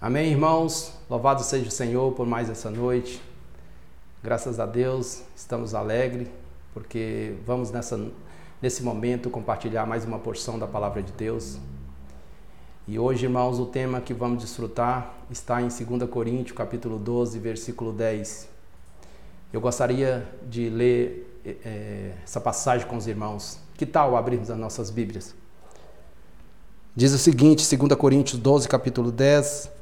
Amém, irmãos? Louvado seja o Senhor por mais essa noite. Graças a Deus, estamos alegres porque vamos nessa, nesse momento compartilhar mais uma porção da palavra de Deus. E hoje, irmãos, o tema que vamos desfrutar está em 2 Coríntios, capítulo 12, versículo 10. Eu gostaria de ler é, essa passagem com os irmãos. Que tal abrirmos as nossas Bíblias? Diz o seguinte, 2 Coríntios 12, capítulo 10.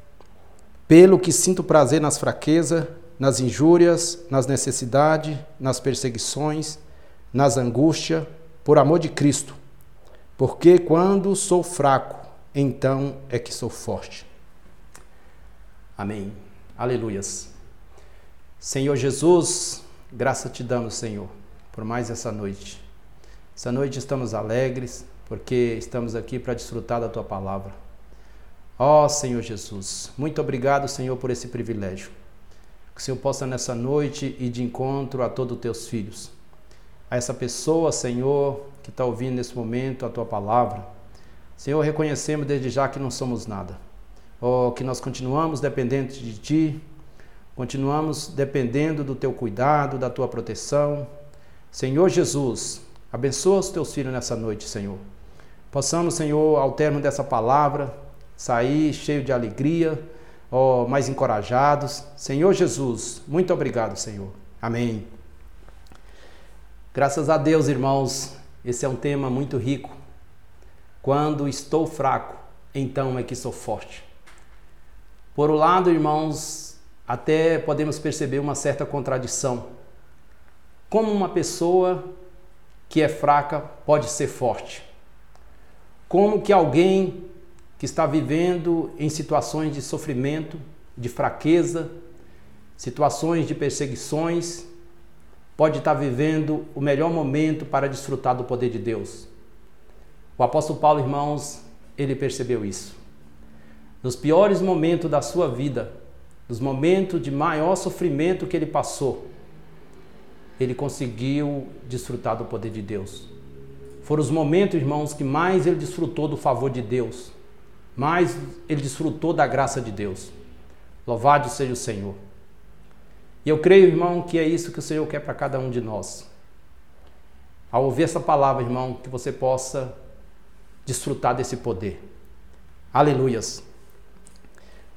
Pelo que sinto prazer nas fraquezas, nas injúrias, nas necessidades, nas perseguições, nas angústias, por amor de Cristo. Porque quando sou fraco, então é que sou forte. Amém. Aleluias. Senhor Jesus, graça te damos, Senhor, por mais essa noite. Essa noite estamos alegres, porque estamos aqui para desfrutar da tua palavra. Ó oh, Senhor Jesus, muito obrigado, Senhor, por esse privilégio. Que o Senhor possa nessa noite ir de encontro a todos os teus filhos. A essa pessoa, Senhor, que está ouvindo nesse momento a tua palavra. Senhor, reconhecemos desde já que não somos nada. Oh, que nós continuamos dependentes de Ti, continuamos dependendo do Teu cuidado, da Tua proteção. Senhor Jesus, abençoa os Teus filhos nessa noite, Senhor. Possamos, Senhor, ao termo dessa palavra, sair cheio de alegria, ó, mais encorajados. Senhor Jesus, muito obrigado, Senhor. Amém. Graças a Deus, irmãos, esse é um tema muito rico. Quando estou fraco, então é que sou forte. Por um lado, irmãos, até podemos perceber uma certa contradição. Como uma pessoa que é fraca pode ser forte? Como que alguém que está vivendo em situações de sofrimento, de fraqueza, situações de perseguições, pode estar vivendo o melhor momento para desfrutar do poder de Deus. O apóstolo Paulo, irmãos, ele percebeu isso. Nos piores momentos da sua vida, nos momentos de maior sofrimento que ele passou, ele conseguiu desfrutar do poder de Deus. Foram os momentos, irmãos, que mais ele desfrutou do favor de Deus, mais ele desfrutou da graça de Deus. Louvado seja o Senhor. E eu creio, irmão, que é isso que o Senhor quer para cada um de nós. Ao ouvir essa palavra, irmão, que você possa desfrutar desse poder. Aleluias.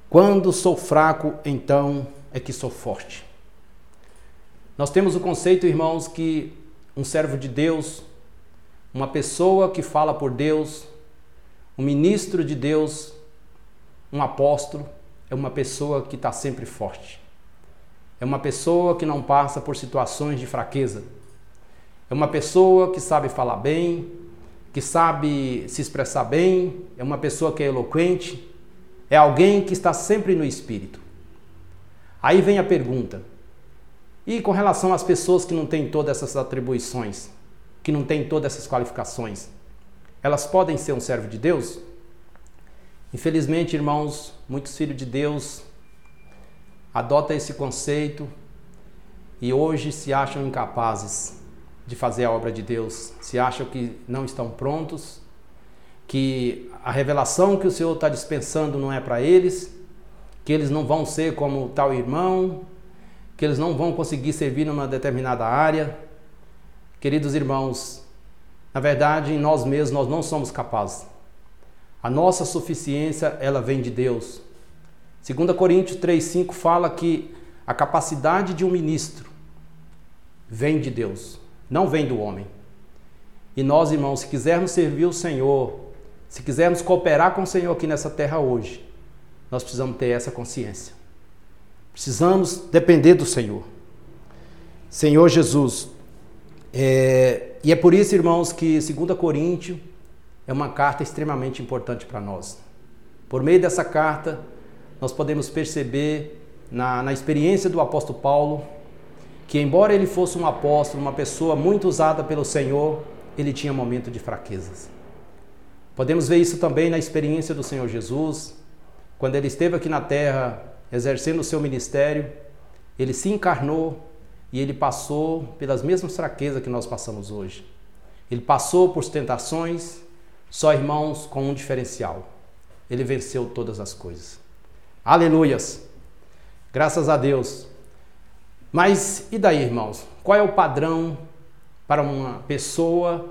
Quando sou fraco, então é que sou forte. Nós temos o conceito, irmãos, que um servo de Deus uma pessoa que fala por Deus, um ministro de Deus, um apóstolo, é uma pessoa que está sempre forte. É uma pessoa que não passa por situações de fraqueza. É uma pessoa que sabe falar bem, que sabe se expressar bem, é uma pessoa que é eloquente, é alguém que está sempre no espírito. Aí vem a pergunta: e com relação às pessoas que não têm todas essas atribuições? que não tem todas essas qualificações, elas podem ser um servo de Deus? Infelizmente, irmãos, muitos filhos de Deus adotam esse conceito e hoje se acham incapazes de fazer a obra de Deus, se acham que não estão prontos, que a revelação que o Senhor está dispensando não é para eles, que eles não vão ser como tal irmão, que eles não vão conseguir servir numa determinada área. Queridos irmãos, na verdade, em nós mesmos nós não somos capazes. A nossa suficiência, ela vem de Deus. 2 Coríntios 3:5 fala que a capacidade de um ministro vem de Deus, não vem do homem. E nós, irmãos, se quisermos servir o Senhor, se quisermos cooperar com o Senhor aqui nessa terra hoje, nós precisamos ter essa consciência. Precisamos depender do Senhor. Senhor Jesus, é, e é por isso, irmãos, que 2 Coríntios é uma carta extremamente importante para nós. Por meio dessa carta, nós podemos perceber na, na experiência do apóstolo Paulo que, embora ele fosse um apóstolo, uma pessoa muito usada pelo Senhor, ele tinha momentos de fraquezas. Podemos ver isso também na experiência do Senhor Jesus, quando ele esteve aqui na terra exercendo o seu ministério, ele se encarnou e ele passou pelas mesmas fraquezas que nós passamos hoje. Ele passou por tentações, só irmãos com um diferencial. Ele venceu todas as coisas. Aleluias. Graças a Deus. Mas e daí, irmãos? Qual é o padrão para uma pessoa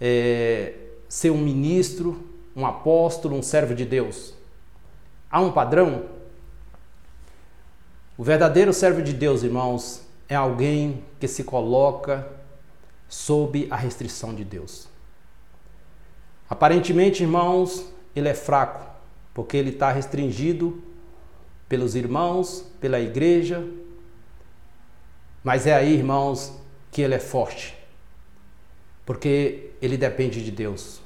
é, ser um ministro, um apóstolo, um servo de Deus? Há um padrão? O verdadeiro servo de Deus, irmãos, é alguém que se coloca sob a restrição de Deus. Aparentemente, irmãos, ele é fraco, porque ele está restringido pelos irmãos, pela igreja. Mas é aí, irmãos, que ele é forte, porque ele depende de Deus.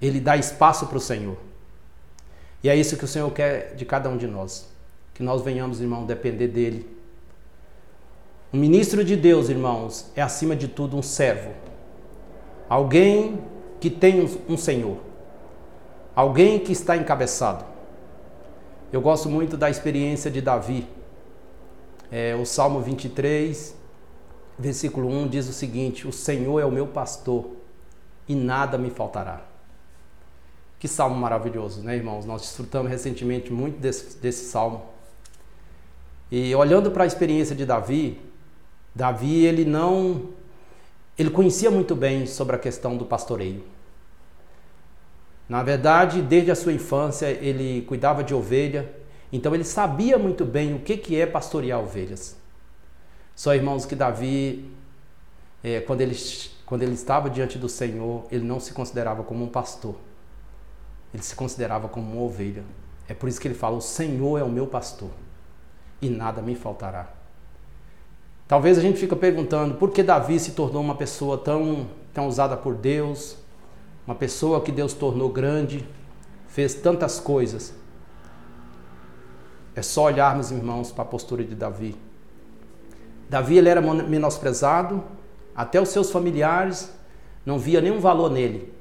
Ele dá espaço para o Senhor. E é isso que o Senhor quer de cada um de nós. Que nós venhamos, irmão, depender dele. Um ministro de Deus, irmãos, é acima de tudo um servo. Alguém que tem um Senhor. Alguém que está encabeçado. Eu gosto muito da experiência de Davi. É, o Salmo 23, versículo 1 diz o seguinte: O Senhor é o meu pastor e nada me faltará. Que salmo maravilhoso, né, irmãos? Nós desfrutamos recentemente muito desse, desse salmo. E olhando para a experiência de Davi, Davi ele não ele conhecia muito bem sobre a questão do pastoreio. Na verdade, desde a sua infância ele cuidava de ovelha, então ele sabia muito bem o que que é pastorear ovelhas. Só irmãos que Davi, é, quando ele quando ele estava diante do Senhor, ele não se considerava como um pastor ele se considerava como uma ovelha. É por isso que ele fala: O Senhor é o meu pastor e nada me faltará. Talvez a gente fica perguntando por que Davi se tornou uma pessoa tão, tão usada por Deus, uma pessoa que Deus tornou grande, fez tantas coisas. É só olharmos, irmãos, para a postura de Davi. Davi ele era menosprezado, até os seus familiares não via nenhum valor nele.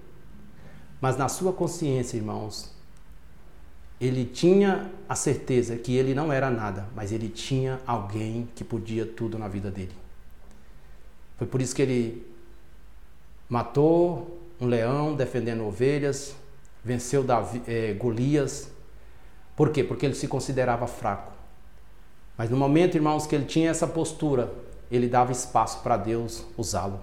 Mas na sua consciência, irmãos, ele tinha a certeza que ele não era nada, mas ele tinha alguém que podia tudo na vida dele. Foi por isso que ele matou um leão defendendo ovelhas, venceu Davi, é, Golias. Por quê? Porque ele se considerava fraco. Mas no momento, irmãos, que ele tinha essa postura, ele dava espaço para Deus usá-lo.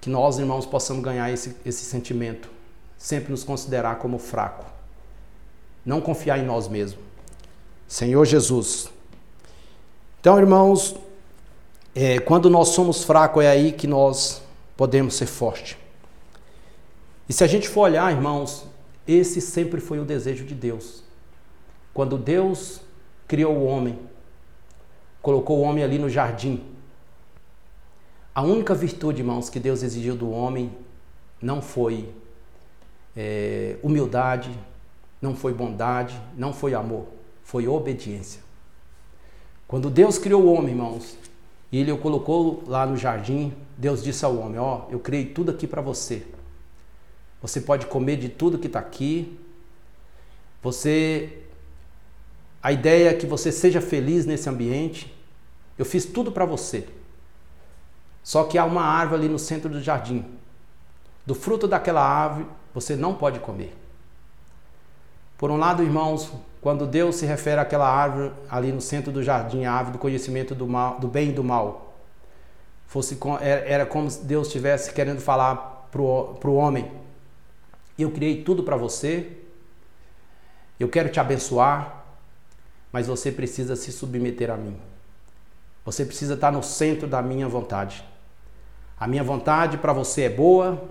Que nós, irmãos, possamos ganhar esse, esse sentimento. Sempre nos considerar como fraco. Não confiar em nós mesmos. Senhor Jesus. Então, irmãos, é, quando nós somos fracos, é aí que nós podemos ser fortes. E se a gente for olhar, irmãos, esse sempre foi o desejo de Deus. Quando Deus criou o homem, colocou o homem ali no jardim, a única virtude, irmãos, que Deus exigiu do homem não foi é, humildade, não foi bondade, não foi amor, foi obediência. Quando Deus criou o homem, irmãos, e ele o colocou lá no jardim, Deus disse ao homem: Ó, oh, eu criei tudo aqui para você. Você pode comer de tudo que está aqui. Você. A ideia é que você seja feliz nesse ambiente. Eu fiz tudo para você. Só que há uma árvore ali no centro do jardim. Do fruto daquela árvore você não pode comer. Por um lado, irmãos, quando Deus se refere àquela árvore ali no centro do jardim, a árvore do conhecimento do, mal, do bem e do mal, fosse era como se Deus estivesse querendo falar para o homem: Eu criei tudo para você, eu quero te abençoar, mas você precisa se submeter a mim. Você precisa estar no centro da minha vontade. A minha vontade para você é boa,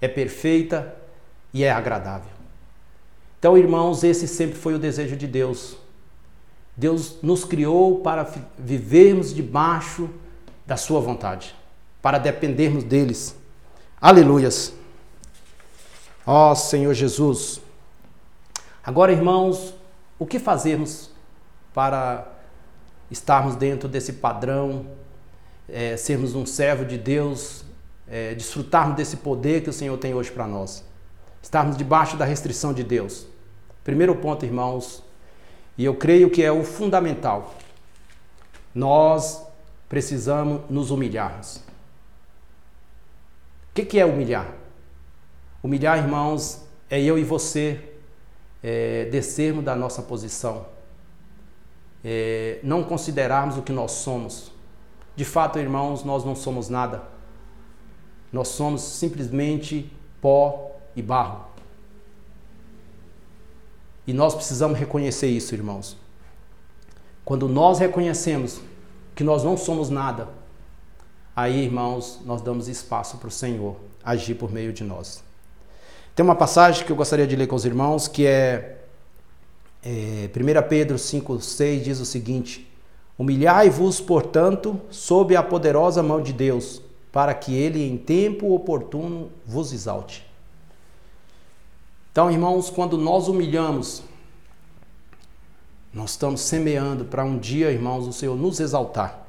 é perfeita e é agradável. Então, irmãos, esse sempre foi o desejo de Deus. Deus nos criou para vivermos debaixo da Sua vontade, para dependermos deles. Aleluias. Ó oh, Senhor Jesus. Agora, irmãos, o que fazermos para estarmos dentro desse padrão é, sermos um servo de Deus, é, desfrutarmos desse poder que o Senhor tem hoje para nós. Estarmos debaixo da restrição de Deus. Primeiro ponto, irmãos, e eu creio que é o fundamental. Nós precisamos nos humilharmos. O que, que é humilhar? Humilhar, irmãos, é eu e você é, descermos da nossa posição, é, não considerarmos o que nós somos. De fato, irmãos, nós não somos nada. Nós somos simplesmente pó e barro. E nós precisamos reconhecer isso, irmãos. Quando nós reconhecemos que nós não somos nada, aí, irmãos, nós damos espaço para o Senhor agir por meio de nós. Tem uma passagem que eu gostaria de ler com os irmãos, que é, é 1 Pedro 5,6 diz o seguinte: Humilhai-vos, portanto, sob a poderosa mão de Deus, para que ele em tempo oportuno vos exalte. Então, irmãos, quando nós humilhamos, nós estamos semeando para um dia, irmãos, o Senhor nos exaltar.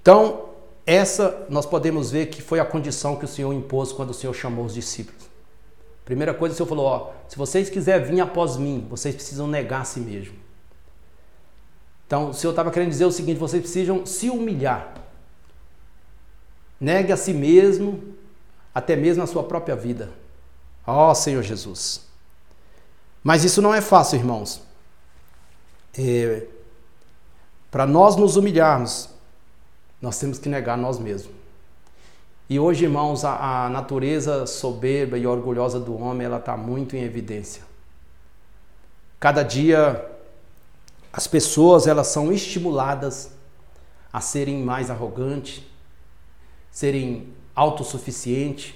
Então, essa nós podemos ver que foi a condição que o Senhor impôs quando o Senhor chamou os discípulos. Primeira coisa, o Senhor falou: ó, se vocês quiserem vir após mim, vocês precisam negar a si mesmo. Então, o Senhor estava querendo dizer o seguinte: vocês precisam se humilhar. Negue a si mesmo, até mesmo a sua própria vida. Ó oh, Senhor Jesus. Mas isso não é fácil, irmãos. É, Para nós nos humilharmos, nós temos que negar nós mesmos. E hoje, irmãos, a, a natureza soberba e orgulhosa do homem, ela está muito em evidência. Cada dia, as pessoas elas são estimuladas a serem mais arrogantes, serem autossuficientes.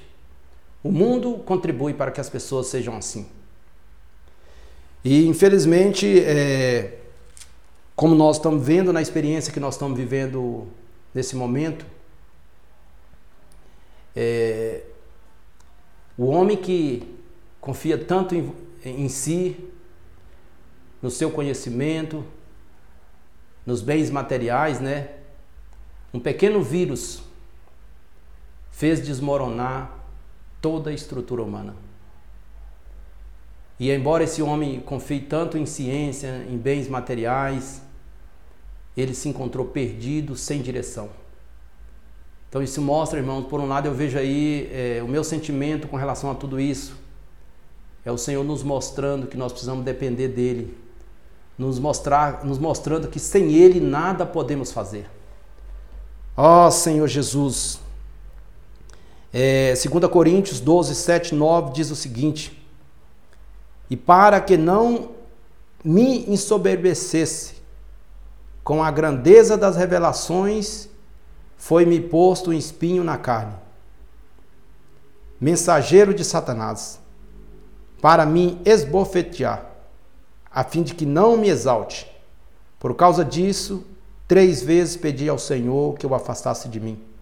O mundo contribui para que as pessoas sejam assim. E infelizmente, é, como nós estamos vendo na experiência que nós estamos vivendo nesse momento, é, o homem que confia tanto em, em si, no seu conhecimento, nos bens materiais, né? Um pequeno vírus fez desmoronar toda a estrutura humana. E embora esse homem confie tanto em ciência, em bens materiais, ele se encontrou perdido, sem direção. Então isso mostra, irmãos, por um lado eu vejo aí é, o meu sentimento com relação a tudo isso. É o Senhor nos mostrando que nós precisamos depender dele, nos mostrar, nos mostrando que sem ele nada podemos fazer. Ó oh, Senhor Jesus, é, 2 Coríntios 12, 7, 9 diz o seguinte: E para que não me ensoberbecesse com a grandeza das revelações, foi-me posto um espinho na carne, mensageiro de Satanás, para me esbofetear, a fim de que não me exalte. Por causa disso, três vezes pedi ao Senhor que o afastasse de mim.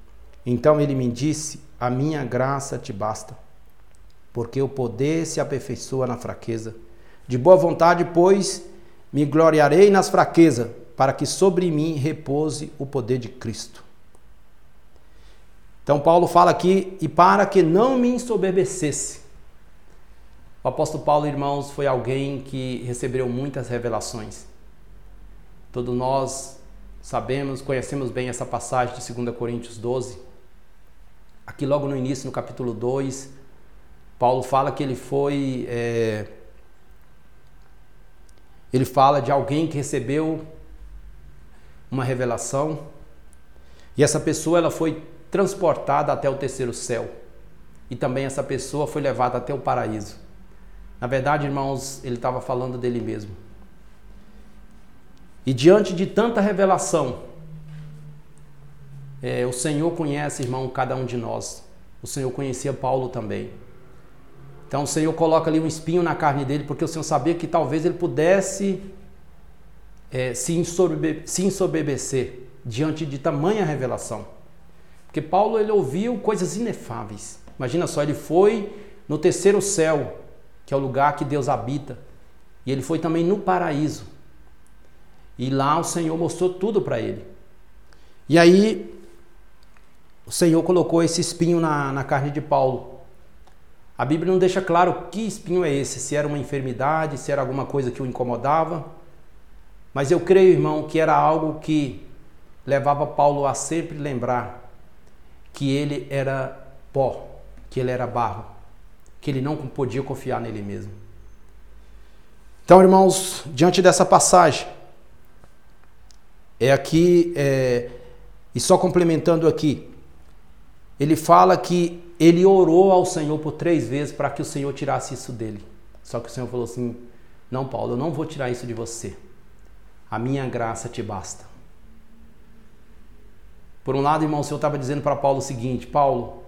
Então ele me disse: A minha graça te basta, porque o poder se aperfeiçoa na fraqueza. De boa vontade, pois, me gloriarei nas fraquezas, para que sobre mim repouse o poder de Cristo. Então, Paulo fala aqui: e para que não me ensoberbecesse. O apóstolo Paulo, irmãos, foi alguém que recebeu muitas revelações. Todos nós sabemos, conhecemos bem essa passagem de 2 Coríntios 12 Aqui logo no início, no capítulo 2, Paulo fala que ele foi. É, ele fala de alguém que recebeu uma revelação e essa pessoa ela foi transportada até o terceiro céu e também essa pessoa foi levada até o paraíso. Na verdade, irmãos, ele estava falando dele mesmo. E diante de tanta revelação, é, o Senhor conhece, irmão, cada um de nós. O Senhor conhecia Paulo também. Então o Senhor coloca ali um espinho na carne dele, porque o Senhor sabia que talvez ele pudesse é, se, ensoberbecer diante de tamanha revelação. Porque Paulo ele ouviu coisas inefáveis. Imagina só, ele foi no terceiro céu, que é o lugar que Deus habita, e ele foi também no paraíso. E lá o Senhor mostrou tudo para ele. E aí o Senhor colocou esse espinho na, na carne de Paulo. A Bíblia não deixa claro que espinho é esse, se era uma enfermidade, se era alguma coisa que o incomodava. Mas eu creio, irmão, que era algo que levava Paulo a sempre lembrar que ele era pó, que ele era barro, que ele não podia confiar nele mesmo. Então, irmãos, diante dessa passagem, é aqui, é, e só complementando aqui, ele fala que ele orou ao Senhor por três vezes para que o Senhor tirasse isso dele. Só que o Senhor falou assim: Não, Paulo, eu não vou tirar isso de você. A minha graça te basta. Por um lado, irmão, o Senhor estava dizendo para Paulo o seguinte: Paulo,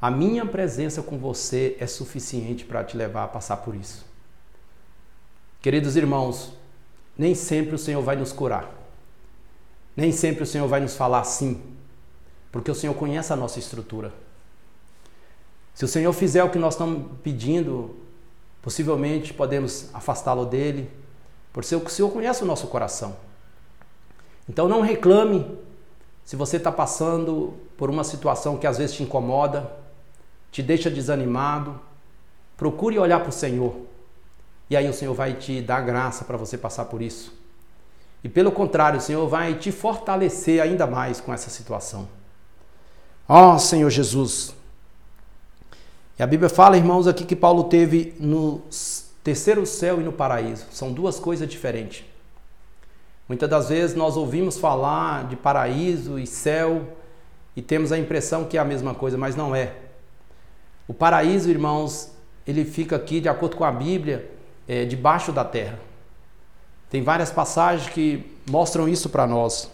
a minha presença com você é suficiente para te levar a passar por isso. Queridos irmãos, nem sempre o Senhor vai nos curar. Nem sempre o Senhor vai nos falar sim, porque o Senhor conhece a nossa estrutura. Se o Senhor fizer o que nós estamos pedindo, possivelmente podemos afastá-lo dele, porque o Senhor conhece o nosso coração. Então não reclame se você está passando por uma situação que às vezes te incomoda, te deixa desanimado. Procure olhar para o Senhor. E aí o Senhor vai te dar graça para você passar por isso. E pelo contrário, o Senhor vai te fortalecer ainda mais com essa situação. Ó oh, Senhor Jesus. E a Bíblia fala, irmãos, aqui que Paulo teve no terceiro céu e no paraíso. São duas coisas diferentes. Muitas das vezes nós ouvimos falar de paraíso e céu e temos a impressão que é a mesma coisa, mas não é. O paraíso, irmãos, ele fica aqui, de acordo com a Bíblia, é, debaixo da terra. Tem várias passagens que mostram isso para nós.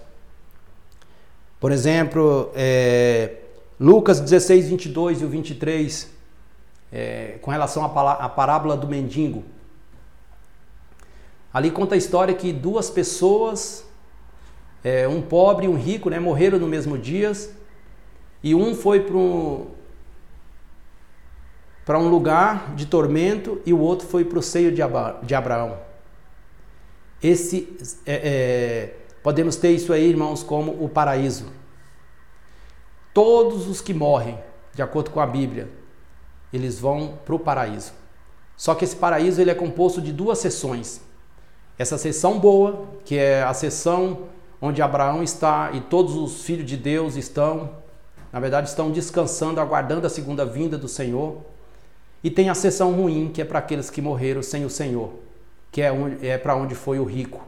Por exemplo, é, Lucas 16, 22 e o 23, é, com relação à parábola do mendigo. Ali conta a história que duas pessoas, é, um pobre e um rico, né, morreram no mesmo dia, e um foi para um, um lugar de tormento e o outro foi para o seio de Abraão. Esse, é, é, podemos ter isso aí, irmãos, como o paraíso. Todos os que morrem, de acordo com a Bíblia, eles vão para o paraíso. Só que esse paraíso ele é composto de duas sessões. Essa sessão boa, que é a sessão onde Abraão está e todos os filhos de Deus estão, na verdade, estão descansando, aguardando a segunda vinda do Senhor. E tem a sessão ruim, que é para aqueles que morreram sem o Senhor, que é, é para onde foi o rico.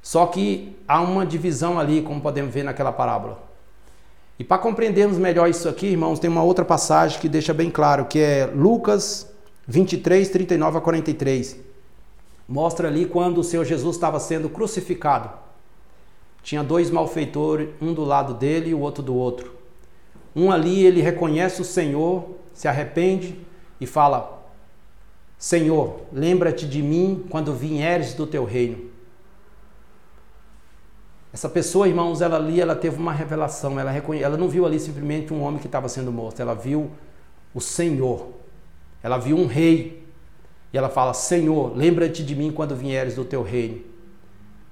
Só que há uma divisão ali, como podemos ver naquela parábola. E para compreendermos melhor isso aqui, irmãos, tem uma outra passagem que deixa bem claro, que é Lucas 23, 39 a 43. Mostra ali quando o Senhor Jesus estava sendo crucificado. Tinha dois malfeitores, um do lado dele e o outro do outro. Um ali ele reconhece o Senhor se arrepende e fala: Senhor, lembra-te de mim quando vieres do teu reino. Essa pessoa, irmãos, ela ali, ela teve uma revelação, ela, reconhe... ela não viu ali simplesmente um homem que estava sendo morto, ela viu o Senhor, ela viu um rei, e ela fala: Senhor, lembra-te de mim quando vieres do teu reino.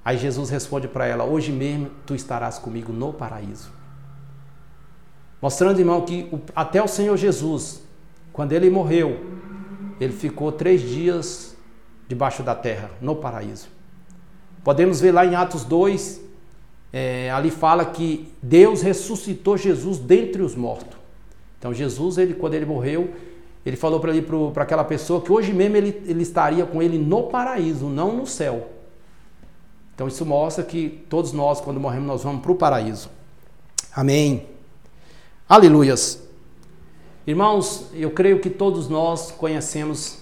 Aí Jesus responde para ela: Hoje mesmo tu estarás comigo no paraíso. Mostrando, irmão, que até o Senhor Jesus, quando ele morreu, ele ficou três dias debaixo da terra, no paraíso. Podemos ver lá em Atos 2, é, ali fala que Deus ressuscitou Jesus dentre os mortos. Então Jesus, ele, quando ele morreu, ele falou para aquela pessoa que hoje mesmo ele, ele estaria com ele no paraíso, não no céu. Então isso mostra que todos nós, quando morremos, nós vamos para o paraíso. Amém. Aleluias. Irmãos, eu creio que todos nós conhecemos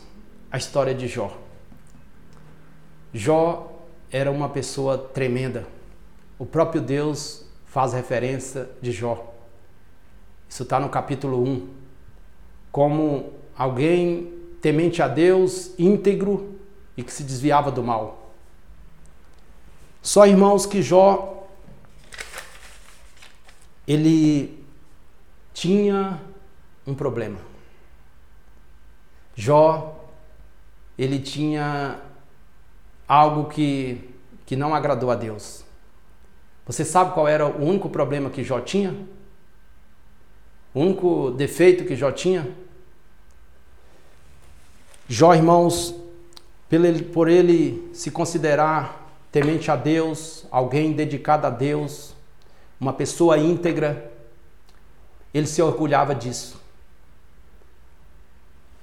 a história de Jó. Jó era uma pessoa tremenda. O próprio Deus faz referência de Jó. Isso está no capítulo 1. Como alguém temente a Deus, íntegro e que se desviava do mal. Só irmãos que Jó ele tinha um problema. Jó, ele tinha algo que, que não agradou a Deus. Você sabe qual era o único problema que Jó tinha? O único defeito que Jó tinha? Jó, irmãos, por ele, se considerar temente a Deus, alguém dedicado a Deus, uma pessoa íntegra, ele se orgulhava disso.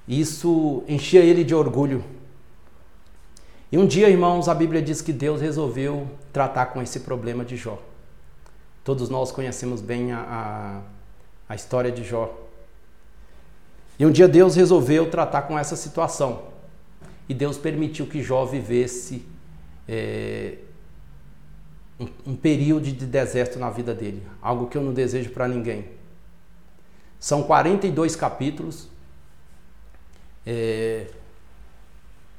Isso enchia ele de orgulho. E um dia, irmãos, a Bíblia diz que Deus resolveu tratar com esse problema de Jó. Todos nós conhecemos bem a, a, a história de Jó. E um dia Deus resolveu tratar com essa situação. E Deus permitiu que Jó vivesse é, um, um período de deserto na vida dele. Algo que eu não desejo para ninguém. São 42 capítulos. É,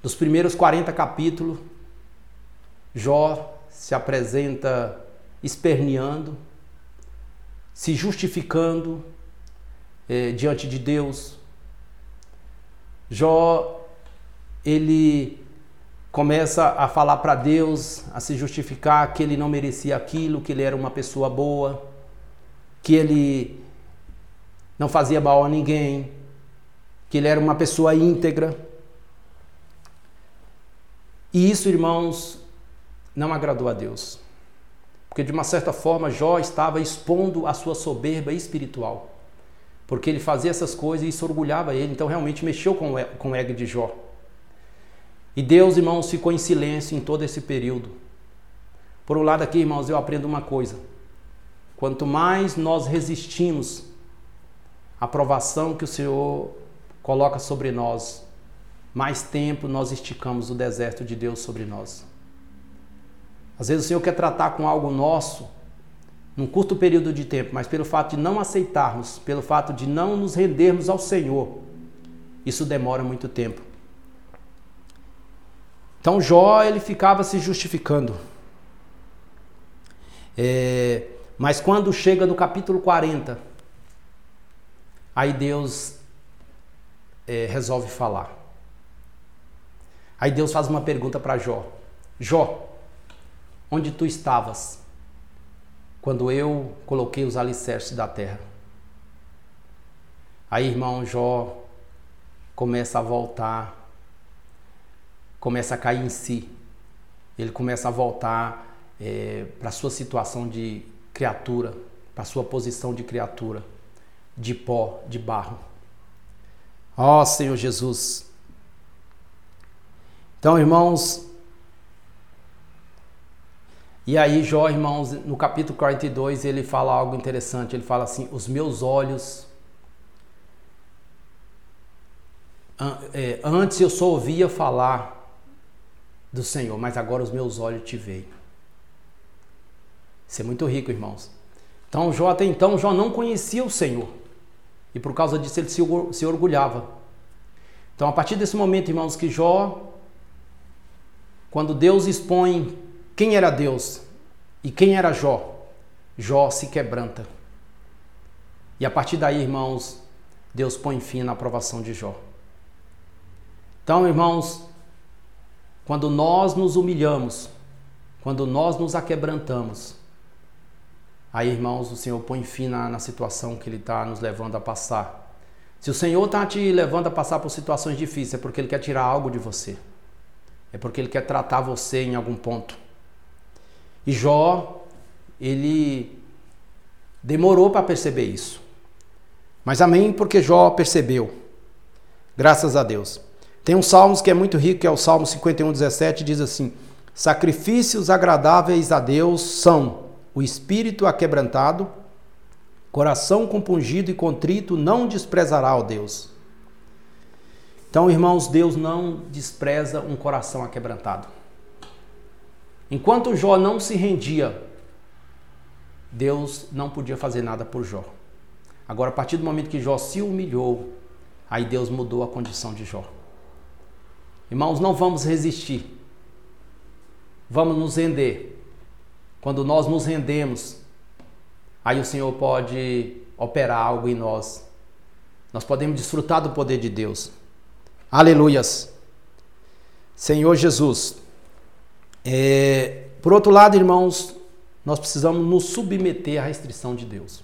dos primeiros 40 capítulos, Jó se apresenta esperneando, se justificando é, diante de Deus. Jó, ele começa a falar para Deus, a se justificar que ele não merecia aquilo, que ele era uma pessoa boa, que ele não fazia mal a ninguém, que ele era uma pessoa íntegra. E isso, irmãos, não agradou a Deus. Porque de uma certa forma Jó estava expondo a sua soberba espiritual. Porque ele fazia essas coisas e isso orgulhava ele, então realmente mexeu com o ego de Jó. E Deus, irmãos, ficou em silêncio em todo esse período. Por um lado aqui, irmãos, eu aprendo uma coisa. Quanto mais nós resistimos à provação que o Senhor coloca sobre nós, mais tempo nós esticamos o deserto de Deus sobre nós. Às vezes o Senhor quer tratar com algo nosso num curto período de tempo, mas pelo fato de não aceitarmos, pelo fato de não nos rendermos ao Senhor, isso demora muito tempo. Então Jó ele ficava se justificando. É, mas quando chega no capítulo 40, aí Deus é, resolve falar. Aí Deus faz uma pergunta para Jó: Jó, onde tu estavas quando eu coloquei os alicerces da terra? Aí, irmão Jó começa a voltar, começa a cair em si. Ele começa a voltar é, para a sua situação de criatura, para sua posição de criatura, de pó, de barro. Ó oh, Senhor Jesus, então, irmãos, e aí Jó, irmãos, no capítulo 42, ele fala algo interessante. Ele fala assim: Os meus olhos. É, antes eu só ouvia falar do Senhor, mas agora os meus olhos te veem. Isso é muito rico, irmãos. Então, Jó, até então, Jó não conhecia o Senhor. E por causa disso ele se orgulhava. Então, a partir desse momento, irmãos, que Jó quando Deus expõe quem era Deus e quem era Jó, Jó se quebranta. E a partir daí, irmãos, Deus põe fim na aprovação de Jó. Então, irmãos, quando nós nos humilhamos, quando nós nos aquebrantamos, aí, irmãos, o Senhor põe fim na, na situação que Ele está nos levando a passar. Se o Senhor está te levando a passar por situações difíceis, é porque Ele quer tirar algo de você. É porque ele quer tratar você em algum ponto. E Jó, ele demorou para perceber isso. Mas amém, porque Jó percebeu. Graças a Deus. Tem um salmo que é muito rico, que é o Salmo 51, 17, diz assim: Sacrifícios agradáveis a Deus são o espírito aquebrantado, coração compungido e contrito não desprezará o Deus. Então, irmãos, Deus não despreza um coração aquebrantado. Enquanto Jó não se rendia, Deus não podia fazer nada por Jó. Agora, a partir do momento que Jó se humilhou, aí Deus mudou a condição de Jó. Irmãos, não vamos resistir. Vamos nos render. Quando nós nos rendemos, aí o Senhor pode operar algo em nós. Nós podemos desfrutar do poder de Deus. Aleluias. Senhor Jesus. É, por outro lado, irmãos, nós precisamos nos submeter à restrição de Deus.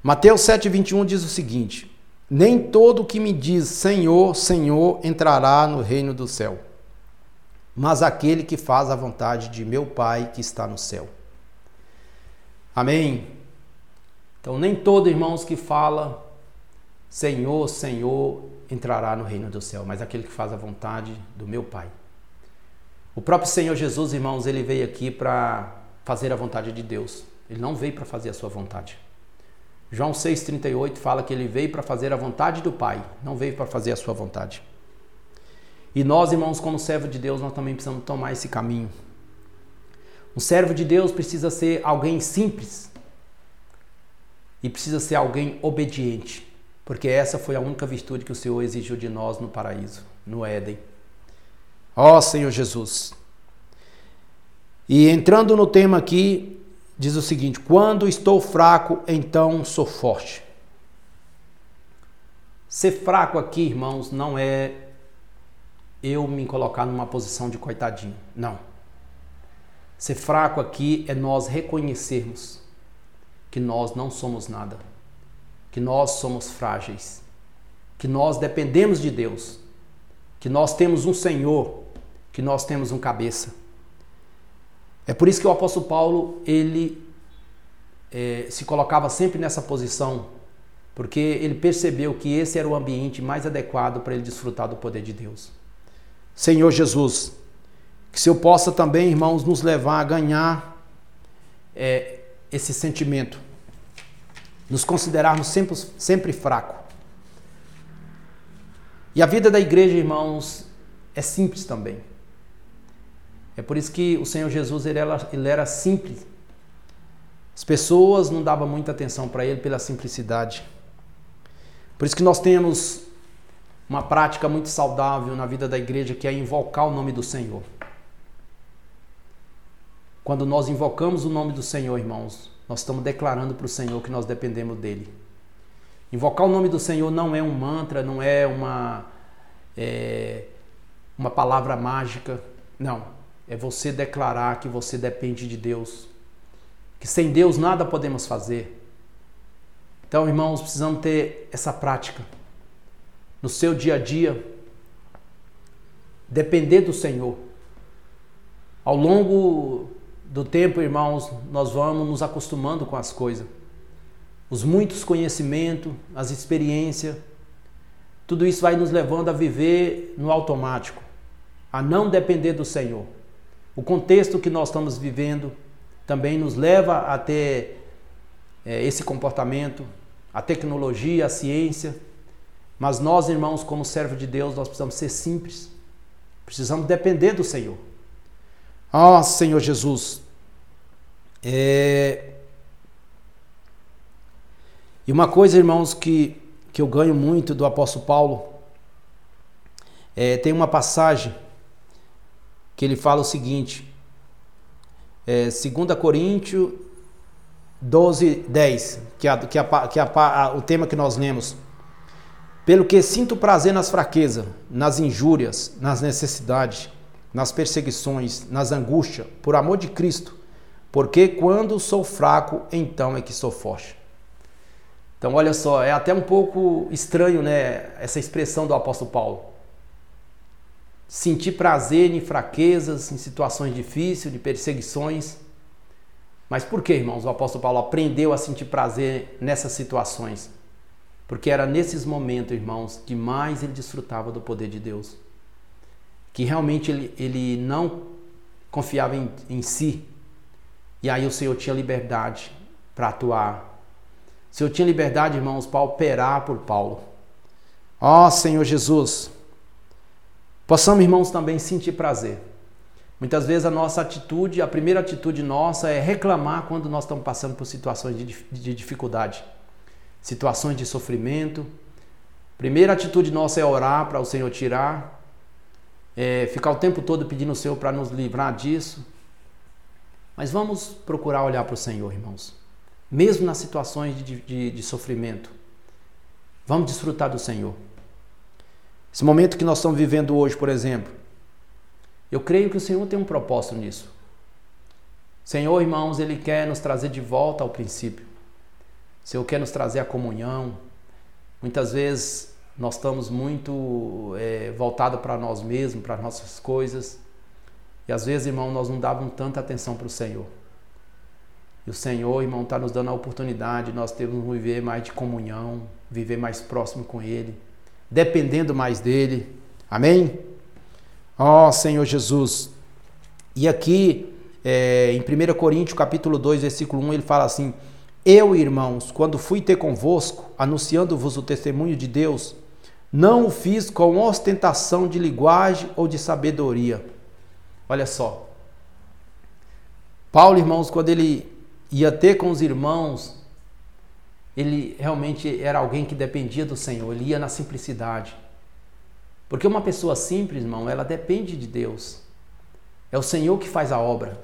Mateus 7,21 diz o seguinte: Nem todo que me diz Senhor, Senhor entrará no reino do céu, mas aquele que faz a vontade de meu Pai que está no céu. Amém? Então, nem todo irmãos que fala Senhor, Senhor entrará no reino do céu, mas aquele que faz a vontade do meu Pai. O próprio Senhor Jesus, irmãos, ele veio aqui para fazer a vontade de Deus. Ele não veio para fazer a sua vontade. João 6,38 fala que ele veio para fazer a vontade do Pai, não veio para fazer a sua vontade. E nós, irmãos, como servo de Deus, nós também precisamos tomar esse caminho. Um servo de Deus precisa ser alguém simples e precisa ser alguém obediente, porque essa foi a única virtude que o Senhor exigiu de nós no paraíso, no Éden. Ó oh, Senhor Jesus. E entrando no tema aqui, diz o seguinte: quando estou fraco, então sou forte. Ser fraco aqui, irmãos, não é eu me colocar numa posição de coitadinho. Não. Ser fraco aqui é nós reconhecermos que nós não somos nada, que nós somos frágeis, que nós dependemos de Deus, que nós temos um Senhor, que nós temos um cabeça. É por isso que o apóstolo Paulo ele é, se colocava sempre nessa posição, porque ele percebeu que esse era o ambiente mais adequado para ele desfrutar do poder de Deus. Senhor Jesus, que se eu possa também, irmãos, nos levar a ganhar é, esse sentimento, nos considerarmos sempre, sempre fraco. E a vida da igreja, irmãos, é simples também. É por isso que o Senhor Jesus ele era, ele era simples. As pessoas não davam muita atenção para ele pela simplicidade. Por isso que nós temos uma prática muito saudável na vida da igreja que é invocar o nome do Senhor. Quando nós invocamos o nome do Senhor, irmãos, nós estamos declarando para o Senhor que nós dependemos dele. Invocar o nome do Senhor não é um mantra, não é uma, é, uma palavra mágica. Não. É você declarar que você depende de Deus. Que sem Deus nada podemos fazer. Então, irmãos, precisamos ter essa prática no seu dia a dia, depender do Senhor. Ao longo do tempo, irmãos, nós vamos nos acostumando com as coisas. Os muitos conhecimentos, as experiências, tudo isso vai nos levando a viver no automático, a não depender do Senhor. O contexto que nós estamos vivendo também nos leva a ter é, esse comportamento, a tecnologia, a ciência, mas nós, irmãos, como servo de Deus, nós precisamos ser simples. Precisamos depender do Senhor. Ah, oh, Senhor Jesus. É... E uma coisa, irmãos, que, que eu ganho muito do apóstolo Paulo, é, tem uma passagem que ele fala o seguinte, é, 2 Coríntios 12, 10, que, é, que, é, que é o tema que nós lemos. Pelo que sinto prazer nas fraquezas, nas injúrias, nas necessidades, nas perseguições, nas angústias, por amor de Cristo, porque quando sou fraco, então é que sou forte. Então, olha só, é até um pouco estranho, né, essa expressão do apóstolo Paulo. Sentir prazer em fraquezas, em situações difíceis, de perseguições. Mas por que, irmãos, o apóstolo Paulo aprendeu a sentir prazer nessas situações? Porque era nesses momentos, irmãos, que mais ele desfrutava do poder de Deus. Que realmente ele, ele não confiava em, em si. E aí o Senhor tinha liberdade para atuar. O Senhor tinha liberdade, irmãos, para operar por Paulo. Ó oh, Senhor Jesus, possamos, irmãos, também sentir prazer. Muitas vezes a nossa atitude, a primeira atitude nossa é reclamar quando nós estamos passando por situações de, de dificuldade situações de sofrimento. Primeira atitude nossa é orar para o Senhor tirar, é ficar o tempo todo pedindo ao Senhor para nos livrar disso. Mas vamos procurar olhar para o Senhor, irmãos, mesmo nas situações de, de, de sofrimento. Vamos desfrutar do Senhor. Esse momento que nós estamos vivendo hoje, por exemplo, eu creio que o Senhor tem um propósito nisso. Senhor, irmãos, Ele quer nos trazer de volta ao princípio. O Senhor quer nos trazer a comunhão. Muitas vezes nós estamos muito é, voltados para nós mesmos, para nossas coisas. E às vezes, irmão, nós não dávamos tanta atenção para o Senhor. E o Senhor, irmão, está nos dando a oportunidade de nós termos viver mais de comunhão, viver mais próximo com Ele, dependendo mais dele. Amém? Ó oh, Senhor Jesus. E aqui, é, em 1 Coríntios capítulo 2, versículo 1, ele fala assim, Eu, irmãos, quando fui ter convosco, anunciando-vos o testemunho de Deus, não o fiz com ostentação de linguagem ou de sabedoria. Olha só. Paulo, irmãos, quando ele ia ter com os irmãos, ele realmente era alguém que dependia do Senhor, ele ia na simplicidade. Porque uma pessoa simples, irmão, ela depende de Deus. É o Senhor que faz a obra.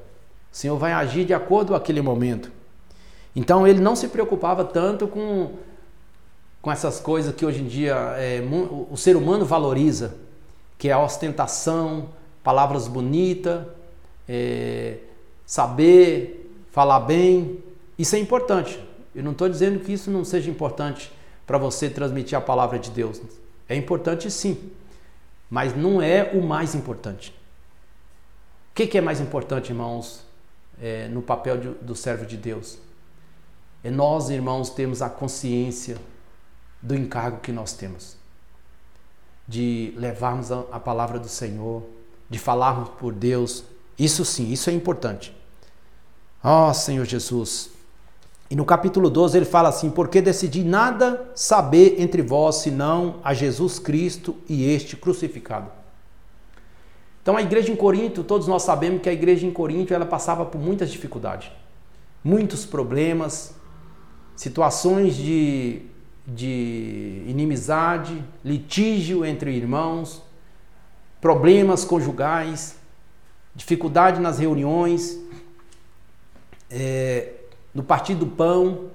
O Senhor vai agir de acordo com aquele momento. Então ele não se preocupava tanto com, com essas coisas que hoje em dia é, o ser humano valoriza, que é a ostentação, palavras bonitas, é, saber falar bem. Isso é importante. Eu não estou dizendo que isso não seja importante para você transmitir a palavra de Deus. É importante sim, mas não é o mais importante. O que, que é mais importante, irmãos, é, no papel de, do servo de Deus? É nós, irmãos, termos a consciência do encargo que nós temos, de levarmos a, a palavra do Senhor, de falarmos por Deus. Isso sim, isso é importante. Ó oh, Senhor Jesus, e no capítulo 12 ele fala assim: Porque decidi nada saber entre vós senão a Jesus Cristo e este crucificado. Então a igreja em Corinto, todos nós sabemos que a igreja em Corinto ela passava por muitas dificuldades, muitos problemas, situações de, de inimizade, litígio entre irmãos, problemas conjugais, dificuldade nas reuniões. É, no partir do pão.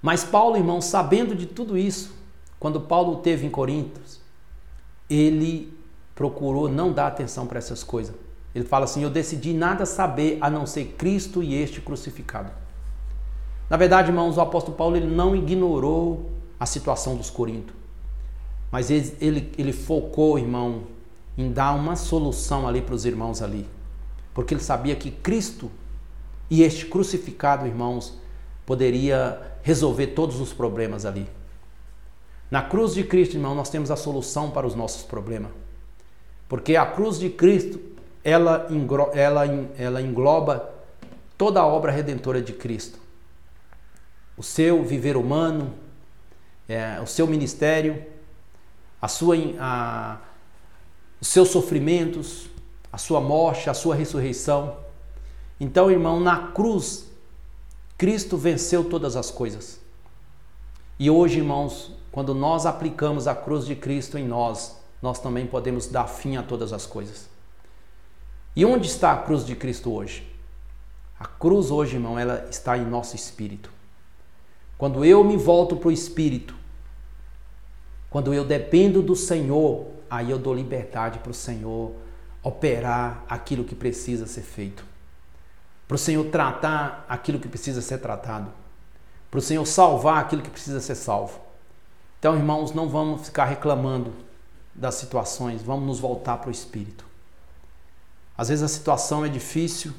Mas Paulo, irmão, sabendo de tudo isso, quando Paulo teve em Corintos, ele procurou não dar atenção para essas coisas. Ele fala assim: Eu decidi nada saber a não ser Cristo e este crucificado. Na verdade, irmãos, o apóstolo Paulo ele não ignorou a situação dos Coríntios, mas ele, ele, ele focou, irmão, em dar uma solução ali para os irmãos ali, porque ele sabia que Cristo e este crucificado, irmãos, poderia resolver todos os problemas ali. Na cruz de Cristo, irmão, nós temos a solução para os nossos problemas. Porque a cruz de Cristo, ela, ela, ela engloba toda a obra redentora de Cristo. O seu viver humano, é, o seu ministério, a sua, a, os seus sofrimentos, a sua morte, a sua ressurreição. Então, irmão, na cruz, Cristo venceu todas as coisas. E hoje, irmãos, quando nós aplicamos a cruz de Cristo em nós, nós também podemos dar fim a todas as coisas. E onde está a cruz de Cristo hoje? A cruz hoje, irmão, ela está em nosso espírito. Quando eu me volto para o espírito, quando eu dependo do Senhor, aí eu dou liberdade para o Senhor operar aquilo que precisa ser feito para o Senhor tratar aquilo que precisa ser tratado, para o Senhor salvar aquilo que precisa ser salvo. Então, irmãos, não vamos ficar reclamando das situações, vamos nos voltar para o Espírito. Às vezes a situação é difícil,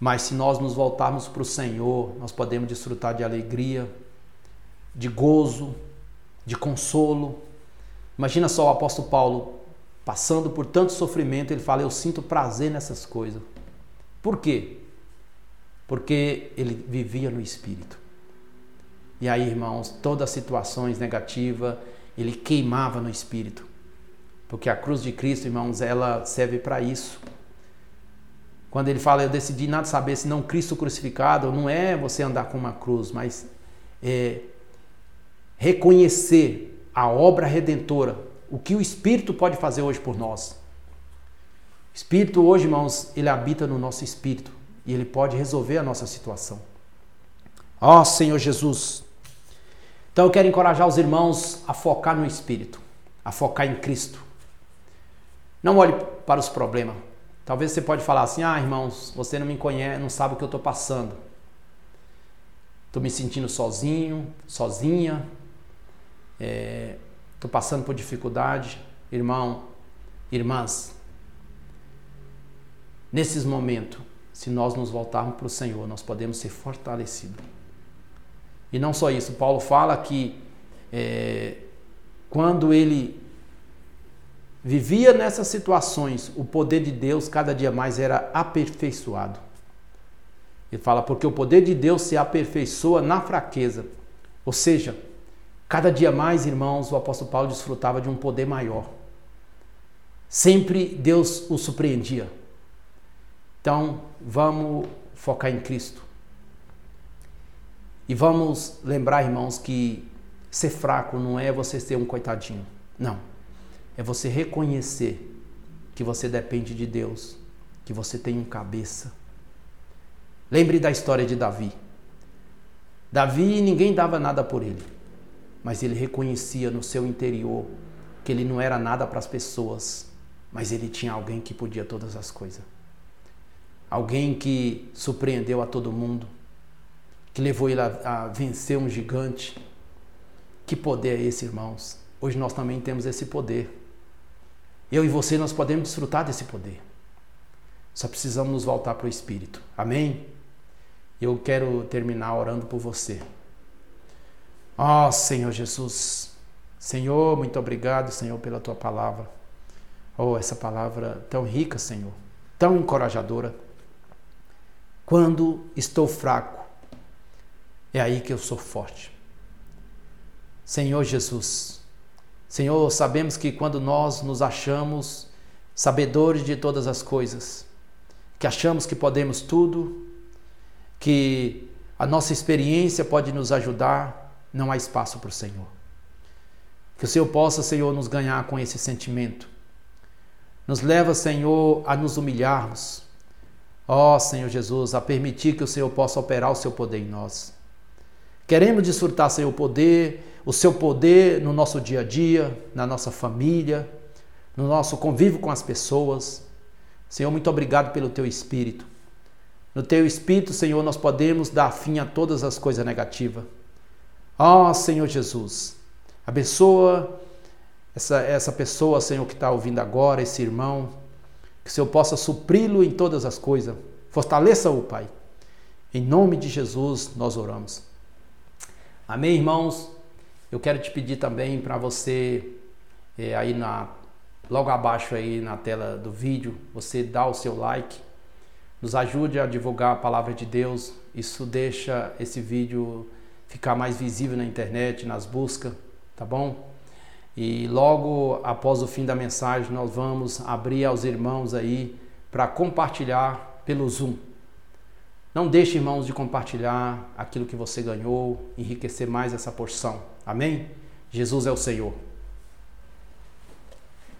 mas se nós nos voltarmos para o Senhor, nós podemos desfrutar de alegria, de gozo, de consolo. Imagina só o apóstolo Paulo passando por tanto sofrimento, ele fala: Eu sinto prazer nessas coisas. Por quê? Porque ele vivia no Espírito. E aí, irmãos, todas as situações negativas, ele queimava no Espírito. Porque a cruz de Cristo, irmãos, ela serve para isso. Quando ele fala, eu decidi nada saber senão Cristo crucificado, não é você andar com uma cruz, mas é reconhecer a obra redentora, o que o Espírito pode fazer hoje por nós. Espírito hoje, irmãos, ele habita no nosso espírito e ele pode resolver a nossa situação. Ó oh, Senhor Jesus. Então eu quero encorajar os irmãos a focar no espírito, a focar em Cristo. Não olhe para os problemas. Talvez você pode falar assim: "Ah, irmãos, você não me conhece, não sabe o que eu estou passando. Estou me sentindo sozinho, sozinha. Estou é, passando por dificuldade, irmão, irmãs. Nesses momentos, se nós nos voltarmos para o Senhor, nós podemos ser fortalecidos. E não só isso, Paulo fala que é, quando ele vivia nessas situações, o poder de Deus cada dia mais era aperfeiçoado. Ele fala, porque o poder de Deus se aperfeiçoa na fraqueza. Ou seja, cada dia mais, irmãos, o apóstolo Paulo desfrutava de um poder maior. Sempre Deus o surpreendia. Então, vamos focar em Cristo. E vamos lembrar, irmãos, que ser fraco não é você ser um coitadinho. Não. É você reconhecer que você depende de Deus, que você tem um cabeça. Lembre da história de Davi. Davi, ninguém dava nada por ele, mas ele reconhecia no seu interior que ele não era nada para as pessoas, mas ele tinha alguém que podia todas as coisas. Alguém que surpreendeu a todo mundo, que levou ele a, a vencer um gigante. Que poder é esse, irmãos? Hoje nós também temos esse poder. Eu e você, nós podemos desfrutar desse poder. Só precisamos nos voltar para o Espírito. Amém? Eu quero terminar orando por você. Ó oh, Senhor Jesus, Senhor, muito obrigado, Senhor, pela tua palavra. Oh, essa palavra tão rica, Senhor, tão encorajadora. Quando estou fraco, é aí que eu sou forte. Senhor Jesus, Senhor, sabemos que quando nós nos achamos sabedores de todas as coisas, que achamos que podemos tudo, que a nossa experiência pode nos ajudar, não há espaço para o Senhor. Que o Senhor possa, Senhor, nos ganhar com esse sentimento. Nos leva, Senhor, a nos humilharmos. Ó oh, Senhor Jesus, a permitir que o Senhor possa operar o seu poder em nós. Queremos desfrutar, Senhor, o poder o seu poder no nosso dia a dia, na nossa família, no nosso convívio com as pessoas. Senhor, muito obrigado pelo teu espírito. No teu espírito, Senhor, nós podemos dar fim a todas as coisas negativas. Ó oh, Senhor Jesus, abençoa essa, essa pessoa, Senhor, que está ouvindo agora, esse irmão, que o Senhor possa supri-lo em todas as coisas. Fortaleça-o, Pai. Em nome de Jesus nós oramos. Amém, irmãos? Eu quero te pedir também para você é, aí na logo abaixo aí na tela do vídeo, você dá o seu like, nos ajude a divulgar a palavra de Deus. Isso deixa esse vídeo ficar mais visível na internet, nas buscas, tá bom? E logo após o fim da mensagem, nós vamos abrir aos irmãos aí para compartilhar pelo Zoom. Não deixe, irmãos, de compartilhar aquilo que você ganhou, enriquecer mais essa porção. Amém? Jesus é o Senhor.